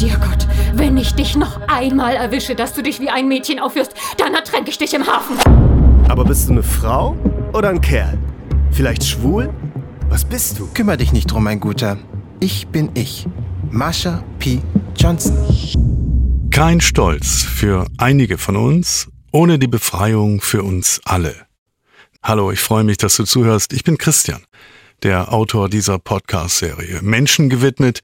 dir Gott, wenn ich dich noch einmal erwische, dass du dich wie ein Mädchen aufführst, dann ertränke ich dich im Hafen. Aber bist du eine Frau oder ein Kerl? Vielleicht schwul? Was bist du? Kümmer dich nicht drum, mein Guter. Ich bin ich. Marsha P. Johnson. Kein Stolz für einige von uns, ohne die Befreiung für uns alle. Hallo, ich freue mich, dass du zuhörst. Ich bin Christian, der Autor dieser Podcast-Serie. Menschen gewidmet,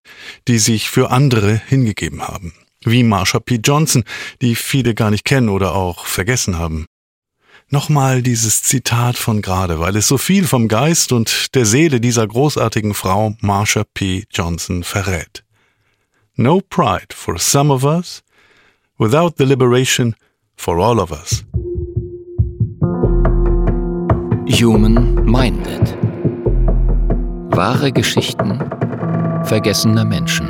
die sich für andere hingegeben haben. Wie Marsha P. Johnson, die viele gar nicht kennen oder auch vergessen haben. Nochmal dieses Zitat von gerade, weil es so viel vom Geist und der Seele dieser großartigen Frau Marsha P. Johnson verrät. No pride for some of us, without the liberation for all of us. Human Minded. Wahre Geschichten vergessener Menschen.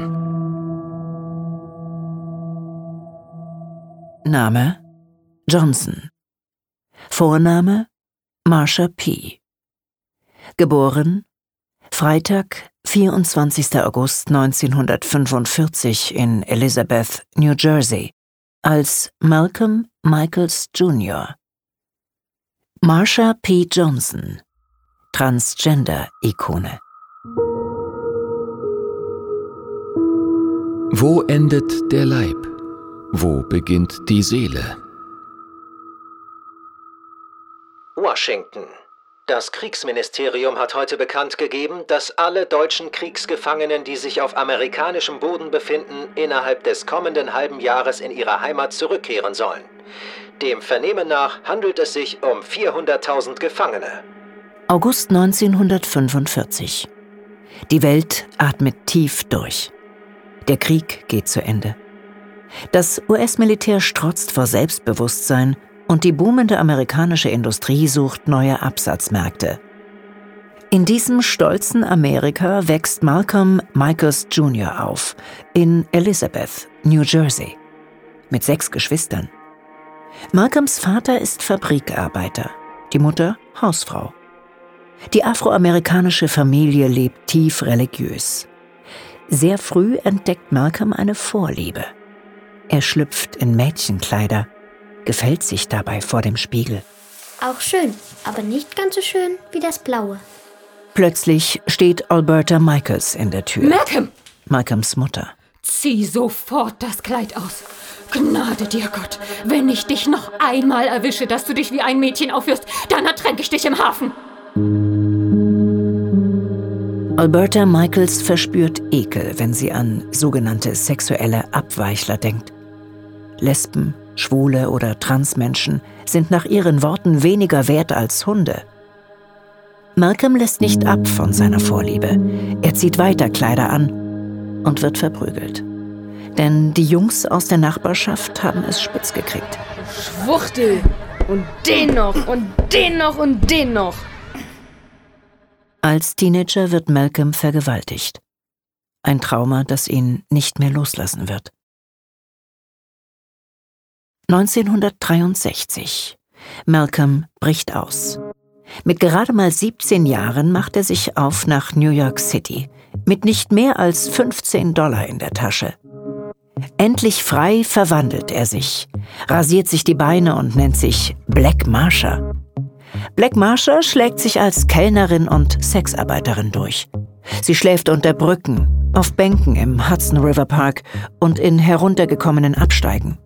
Name Johnson. Vorname Marsha P. Geboren Freitag, 24. August 1945 in Elizabeth, New Jersey, als Malcolm Michaels Jr. Marsha P. Johnson, Transgender-Ikone. Wo endet der Leib? Wo beginnt die Seele? Washington. Das Kriegsministerium hat heute bekannt gegeben, dass alle deutschen Kriegsgefangenen, die sich auf amerikanischem Boden befinden, innerhalb des kommenden halben Jahres in ihre Heimat zurückkehren sollen. Dem Vernehmen nach handelt es sich um 400.000 Gefangene. August 1945. Die Welt atmet tief durch. Der Krieg geht zu Ende. Das US-Militär strotzt vor Selbstbewusstsein und die boomende amerikanische Industrie sucht neue Absatzmärkte. In diesem stolzen Amerika wächst Malcolm Michaels Jr. auf, in Elizabeth, New Jersey, mit sechs Geschwistern. Malcolms Vater ist Fabrikarbeiter, die Mutter Hausfrau. Die afroamerikanische Familie lebt tief religiös. Sehr früh entdeckt Malcolm eine Vorliebe. Er schlüpft in Mädchenkleider gefällt sich dabei vor dem Spiegel. Auch schön, aber nicht ganz so schön wie das Blaue. Plötzlich steht Alberta Michaels in der Tür. Malcolm! Malcolms Mutter. Zieh sofort das Kleid aus. Gnade dir Gott, wenn ich dich noch einmal erwische, dass du dich wie ein Mädchen aufführst, dann ertränke ich dich im Hafen. Alberta Michaels verspürt Ekel, wenn sie an sogenannte sexuelle Abweichler denkt. Lesben, Schwule oder Transmenschen sind nach ihren Worten weniger wert als Hunde. Malcolm lässt nicht ab von seiner Vorliebe. Er zieht weiter Kleider an und wird verprügelt. Denn die Jungs aus der Nachbarschaft haben es spitz gekriegt. Schwuchtel! Und den noch und den noch und den noch! Als Teenager wird Malcolm vergewaltigt. Ein Trauma, das ihn nicht mehr loslassen wird. 1963. Malcolm bricht aus. Mit gerade mal 17 Jahren macht er sich auf nach New York City, mit nicht mehr als 15 Dollar in der Tasche. Endlich frei verwandelt er sich, rasiert sich die Beine und nennt sich Black Marsha. Black Marsha schlägt sich als Kellnerin und Sexarbeiterin durch. Sie schläft unter Brücken, auf Bänken im Hudson River Park und in heruntergekommenen Absteigen.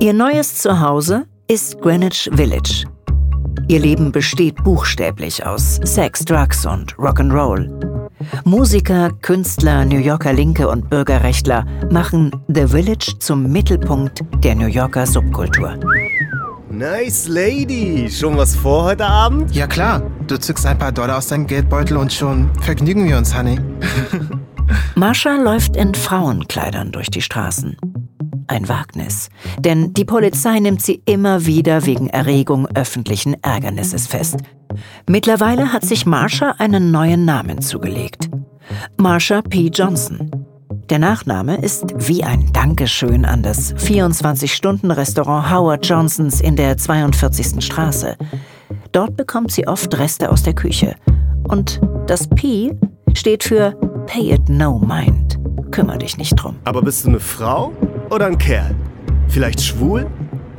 Ihr neues Zuhause ist Greenwich Village. Ihr Leben besteht buchstäblich aus Sex, Drugs und Rock'n'Roll. Musiker, Künstler, New Yorker Linke und Bürgerrechtler machen The Village zum Mittelpunkt der New Yorker Subkultur. Nice Lady. Schon was vor heute Abend? Ja klar, du zückst ein paar Dollar aus deinem Geldbeutel und schon vergnügen wir uns, Honey. Marsha läuft in Frauenkleidern durch die Straßen ein Wagnis, denn die Polizei nimmt sie immer wieder wegen Erregung öffentlichen Ärgernisses fest. Mittlerweile hat sich Marsha einen neuen Namen zugelegt. Marsha P. Johnson. Der Nachname ist wie ein Dankeschön an das 24-Stunden-Restaurant Howard Johnsons in der 42. Straße. Dort bekommt sie oft Reste aus der Küche. Und das P steht für Pay It No Mind Kümmer dich nicht drum. Aber bist du eine Frau oder ein Kerl? Vielleicht schwul?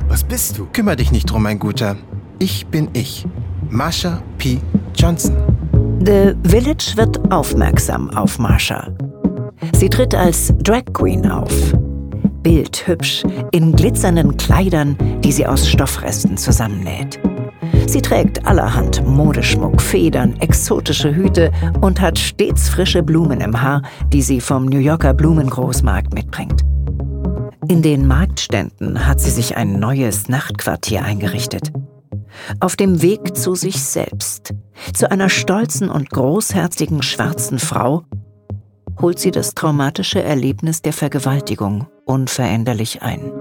Was bist du? Kümmer dich nicht drum, mein Guter. Ich bin ich. Marsha P. Johnson. The Village wird aufmerksam auf Marsha. Sie tritt als Drag Queen auf. Bildhübsch, in glitzernden Kleidern, die sie aus Stoffresten zusammennäht. Sie trägt allerhand Modeschmuck, Federn, exotische Hüte und hat stets frische Blumen im Haar, die sie vom New Yorker Blumengroßmarkt mitbringt. In den Marktständen hat sie sich ein neues Nachtquartier eingerichtet. Auf dem Weg zu sich selbst, zu einer stolzen und großherzigen schwarzen Frau, holt sie das traumatische Erlebnis der Vergewaltigung unveränderlich ein.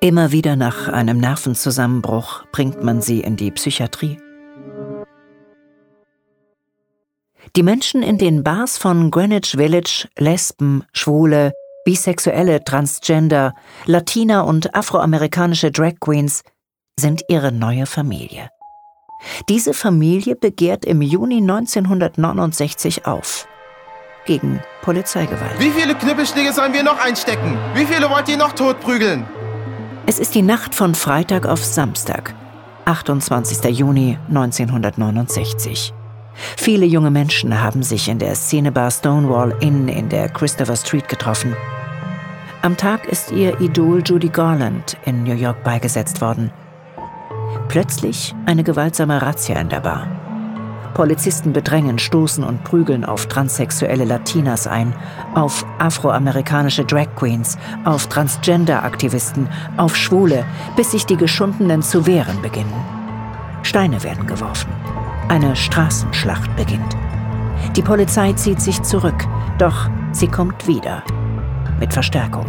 Immer wieder nach einem Nervenzusammenbruch bringt man sie in die Psychiatrie. Die Menschen in den Bars von Greenwich Village, Lesben, Schwule, Bisexuelle, Transgender, Latina und afroamerikanische Drag Queens sind ihre neue Familie. Diese Familie begehrt im Juni 1969 auf. Gegen Polizeigewalt. Wie viele Knüppelschläge sollen wir noch einstecken? Wie viele wollt ihr noch totprügeln? Es ist die Nacht von Freitag auf Samstag, 28. Juni 1969. Viele junge Menschen haben sich in der Szenebar Stonewall Inn in der Christopher Street getroffen. Am Tag ist ihr Idol Judy Garland in New York beigesetzt worden. Plötzlich eine gewaltsame Razzia in der Bar. Polizisten bedrängen, stoßen und prügeln auf transsexuelle Latinas ein, auf afroamerikanische Drag Queens, auf Transgender-Aktivisten, auf Schwule, bis sich die Geschundenen zu wehren beginnen. Steine werden geworfen. Eine Straßenschlacht beginnt. Die Polizei zieht sich zurück, doch sie kommt wieder mit Verstärkung.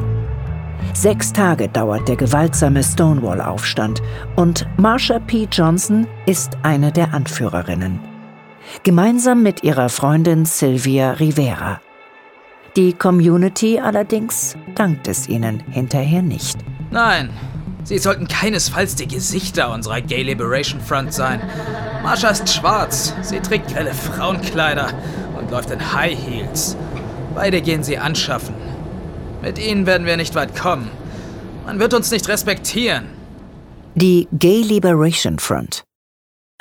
Sechs Tage dauert der gewaltsame Stonewall-Aufstand und Marsha P. Johnson ist eine der Anführerinnen. Gemeinsam mit ihrer Freundin Sylvia Rivera. Die Community allerdings dankt es ihnen hinterher nicht. Nein, sie sollten keinesfalls die Gesichter unserer Gay Liberation Front sein. Marsha ist schwarz, sie trägt grelle Frauenkleider und läuft in High Heels. Beide gehen sie anschaffen. Mit ihnen werden wir nicht weit kommen. Man wird uns nicht respektieren. Die Gay Liberation Front.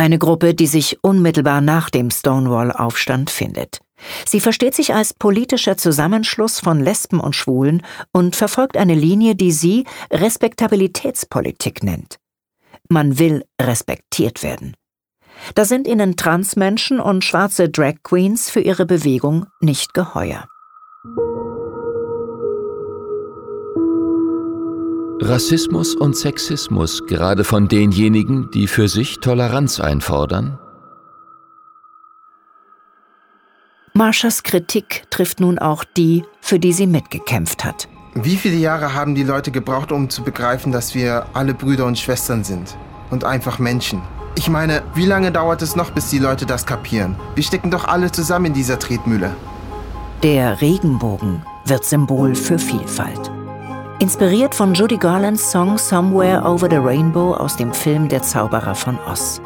Eine Gruppe, die sich unmittelbar nach dem Stonewall-Aufstand findet. Sie versteht sich als politischer Zusammenschluss von Lesben und Schwulen und verfolgt eine Linie, die sie Respektabilitätspolitik nennt. Man will respektiert werden. Da sind ihnen Transmenschen und schwarze Drag Queens für ihre Bewegung nicht geheuer. Rassismus und Sexismus gerade von denjenigen, die für sich Toleranz einfordern? Marshas Kritik trifft nun auch die, für die sie mitgekämpft hat. Wie viele Jahre haben die Leute gebraucht, um zu begreifen, dass wir alle Brüder und Schwestern sind und einfach Menschen? Ich meine, wie lange dauert es noch, bis die Leute das kapieren? Wir stecken doch alle zusammen in dieser Tretmühle. Der Regenbogen wird Symbol für Vielfalt. Inspiriert von Judy Garlands Song Somewhere Over the Rainbow aus dem Film Der Zauberer von Oz.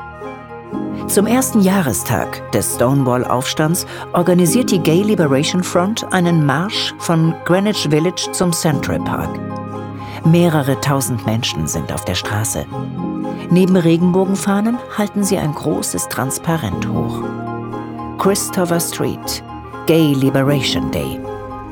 Zum ersten Jahrestag des Stonewall-Aufstands organisiert die Gay Liberation Front einen Marsch von Greenwich Village zum Central Park. Mehrere tausend Menschen sind auf der Straße. Neben Regenbogenfahnen halten sie ein großes Transparent hoch. Christopher Street, Gay Liberation Day,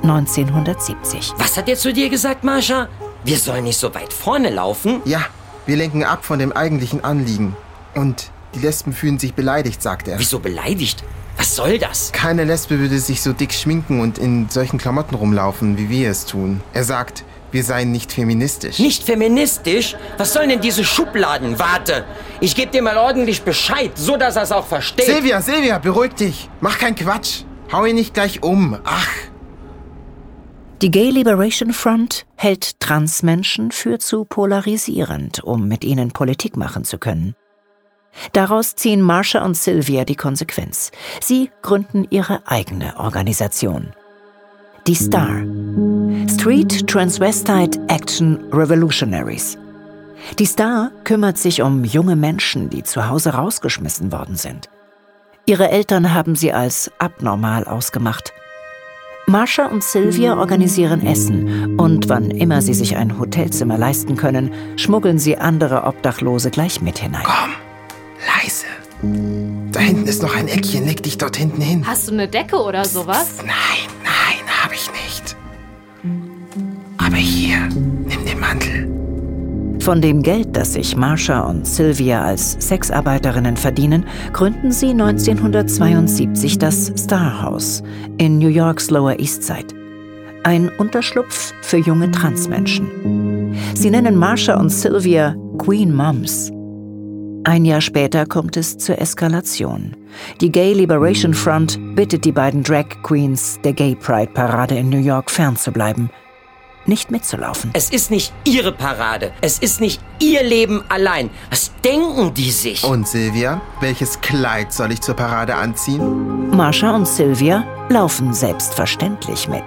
1970. Was hat er zu dir gesagt, Marsha? Wir sollen nicht so weit vorne laufen? Ja, wir lenken ab von dem eigentlichen Anliegen. Und die Lesben fühlen sich beleidigt, sagt er. Wieso beleidigt? Was soll das? Keine Lesbe würde sich so dick schminken und in solchen Klamotten rumlaufen, wie wir es tun. Er sagt, wir seien nicht feministisch. Nicht feministisch? Was sollen denn diese Schubladen? Warte, ich gebe dir mal ordentlich Bescheid, so dass er es auch versteht. Silvia, Silvia, beruhig dich. Mach keinen Quatsch. Hau ihn nicht gleich um. Ach. Die Gay Liberation Front hält Transmenschen für zu polarisierend, um mit ihnen Politik machen zu können. Daraus ziehen Marsha und Sylvia die Konsequenz. Sie gründen ihre eigene Organisation. Die STAR. Street Transvestite Action Revolutionaries. Die STAR kümmert sich um junge Menschen, die zu Hause rausgeschmissen worden sind. Ihre Eltern haben sie als abnormal ausgemacht Marsha und Sylvia organisieren Essen und wann immer sie sich ein Hotelzimmer leisten können, schmuggeln sie andere Obdachlose gleich mit hinein. Komm, leise. Da hinten ist noch ein Eckchen, leg dich dort hinten hin. Hast du eine Decke oder sowas? Nein, nein, habe ich nicht. Aber hier, nimm den Mantel. Von dem Geld, das sich Marsha und Sylvia als Sexarbeiterinnen verdienen, gründen sie 1972 das Star House in New Yorks Lower East Side. Ein Unterschlupf für junge Transmenschen. Sie nennen Marsha und Sylvia Queen Moms. Ein Jahr später kommt es zur Eskalation. Die Gay Liberation Front bittet die beiden Drag Queens der Gay Pride Parade in New York fernzubleiben nicht mitzulaufen. Es ist nicht ihre Parade. Es ist nicht ihr Leben allein. Was denken die sich? Und Silvia, welches Kleid soll ich zur Parade anziehen? Marsha und Sylvia laufen selbstverständlich mit,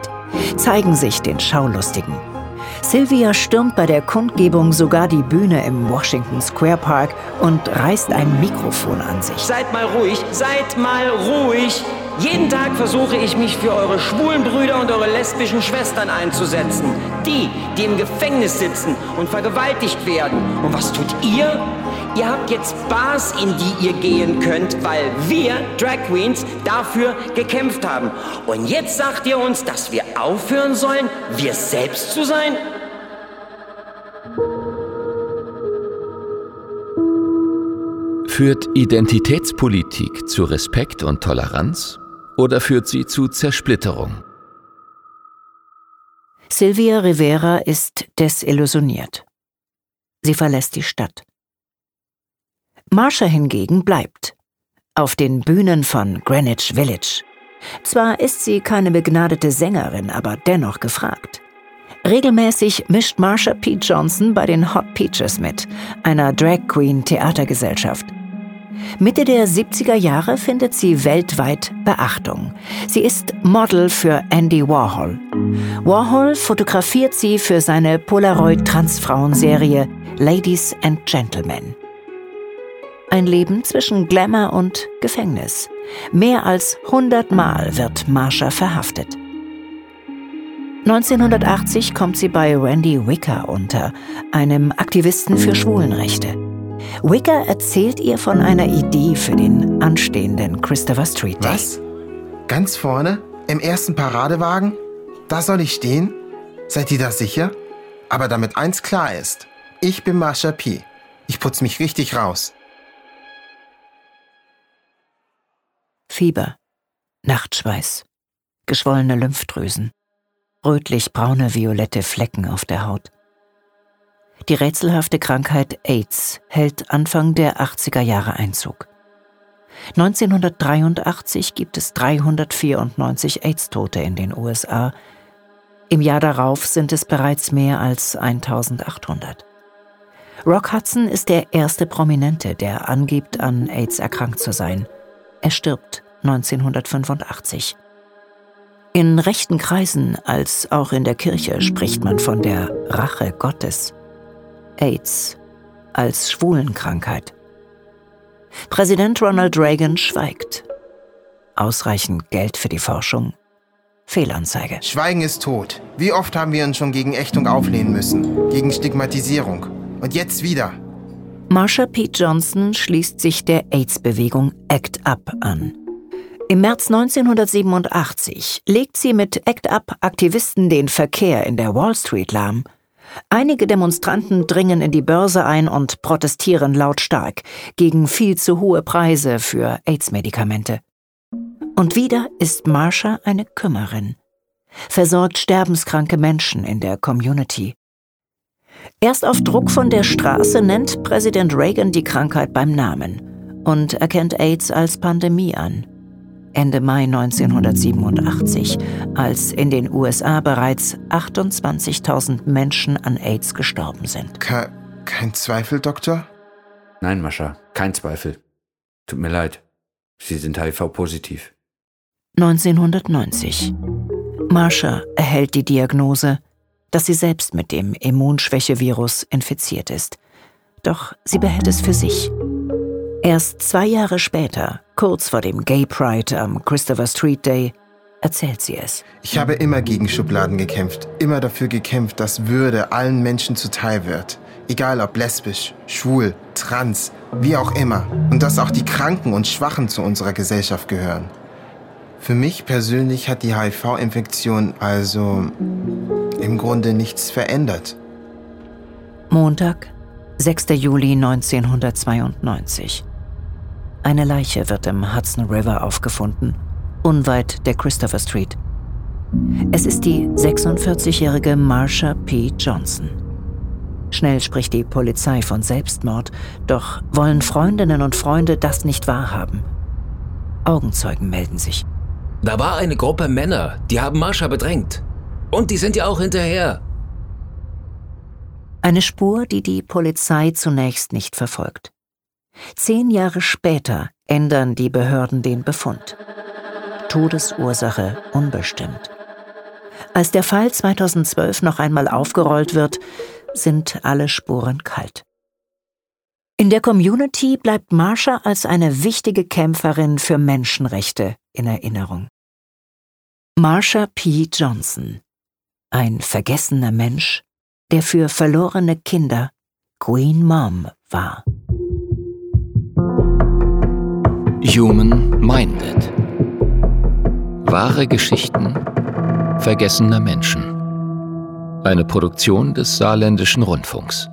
zeigen sich den Schaulustigen. Sylvia stürmt bei der Kundgebung sogar die Bühne im Washington Square Park und reißt ein Mikrofon an sich. Seid mal ruhig, seid mal ruhig. Jeden Tag versuche ich mich für eure schwulen Brüder und eure lesbischen Schwestern einzusetzen. Die, die im Gefängnis sitzen und vergewaltigt werden. Und was tut ihr? Ihr habt jetzt Bars, in die ihr gehen könnt, weil wir, Drag Queens, dafür gekämpft haben. Und jetzt sagt ihr uns, dass wir aufhören sollen, wir selbst zu sein? Führt Identitätspolitik zu Respekt und Toleranz? Oder führt sie zu Zersplitterung? Silvia Rivera ist desillusioniert. Sie verlässt die Stadt. Marsha hingegen bleibt. Auf den Bühnen von Greenwich Village. Zwar ist sie keine begnadete Sängerin, aber dennoch gefragt. Regelmäßig mischt Marsha P. Johnson bei den Hot Peaches mit, einer Drag Queen Theatergesellschaft. Mitte der 70er Jahre findet sie weltweit Beachtung. Sie ist Model für Andy Warhol. Warhol fotografiert sie für seine Polaroid-Transfrauenserie Ladies and Gentlemen. Ein Leben zwischen Glamour und Gefängnis. Mehr als 100 Mal wird Marsha verhaftet. 1980 kommt sie bei Randy Wicker unter, einem Aktivisten für Schwulenrechte. Wicker erzählt ihr von einer Idee für den anstehenden Christopher Street Day. Was? Ganz vorne? Im ersten Paradewagen? Da soll ich stehen? Seid ihr da sicher? Aber damit eins klar ist, ich bin Marsha P. Ich putz mich richtig raus. Fieber, Nachtschweiß, geschwollene Lymphdrüsen, rötlich-braune violette Flecken auf der Haut. Die rätselhafte Krankheit AIDS hält Anfang der 80er Jahre Einzug. 1983 gibt es 394 AIDS-Tote in den USA. Im Jahr darauf sind es bereits mehr als 1800. Rock Hudson ist der erste Prominente, der angibt, an AIDS erkrankt zu sein. Er stirbt 1985. In rechten Kreisen als auch in der Kirche spricht man von der Rache Gottes. AIDS als Schwulenkrankheit. Präsident Ronald Reagan schweigt. Ausreichend Geld für die Forschung? Fehlanzeige. Schweigen ist tot. Wie oft haben wir uns schon gegen Ächtung auflehnen müssen? Gegen Stigmatisierung. Und jetzt wieder. Marsha P. Johnson schließt sich der AIDS-Bewegung ACT UP an. Im März 1987 legt sie mit ACT UP Aktivisten den Verkehr in der Wall Street lahm Einige Demonstranten dringen in die Börse ein und protestieren lautstark gegen viel zu hohe Preise für AIDS-Medikamente. Und wieder ist Marsha eine Kümmerin, versorgt sterbenskranke Menschen in der Community. Erst auf Druck von der Straße nennt Präsident Reagan die Krankheit beim Namen und erkennt AIDS als Pandemie an. Ende Mai 1987, als in den USA bereits 28.000 Menschen an AIDS gestorben sind. Ke kein Zweifel, Doktor? Nein, Mascha, kein Zweifel. Tut mir leid. Sie sind HIV-positiv. 1990. Marsha erhält die Diagnose, dass sie selbst mit dem Immunschwächevirus infiziert ist. Doch sie behält es für sich. Erst zwei Jahre später, kurz vor dem Gay Pride am Christopher Street Day, erzählt sie es. Ich habe immer gegen Schubladen gekämpft, immer dafür gekämpft, dass Würde allen Menschen zuteil wird. Egal ob lesbisch, schwul, trans, wie auch immer. Und dass auch die Kranken und Schwachen zu unserer Gesellschaft gehören. Für mich persönlich hat die HIV-Infektion also im Grunde nichts verändert. Montag, 6. Juli 1992. Eine Leiche wird im Hudson River aufgefunden, unweit der Christopher Street. Es ist die 46-jährige Marsha P. Johnson. Schnell spricht die Polizei von Selbstmord, doch wollen Freundinnen und Freunde das nicht wahrhaben. Augenzeugen melden sich. Da war eine Gruppe Männer, die haben Marsha bedrängt. Und die sind ja auch hinterher. Eine Spur, die die Polizei zunächst nicht verfolgt. Zehn Jahre später ändern die Behörden den Befund. Todesursache unbestimmt. Als der Fall 2012 noch einmal aufgerollt wird, sind alle Spuren kalt. In der Community bleibt Marsha als eine wichtige Kämpferin für Menschenrechte in Erinnerung. Marsha P. Johnson, ein vergessener Mensch, der für verlorene Kinder Queen Mom war. Human Minded. Wahre Geschichten vergessener Menschen. Eine Produktion des Saarländischen Rundfunks.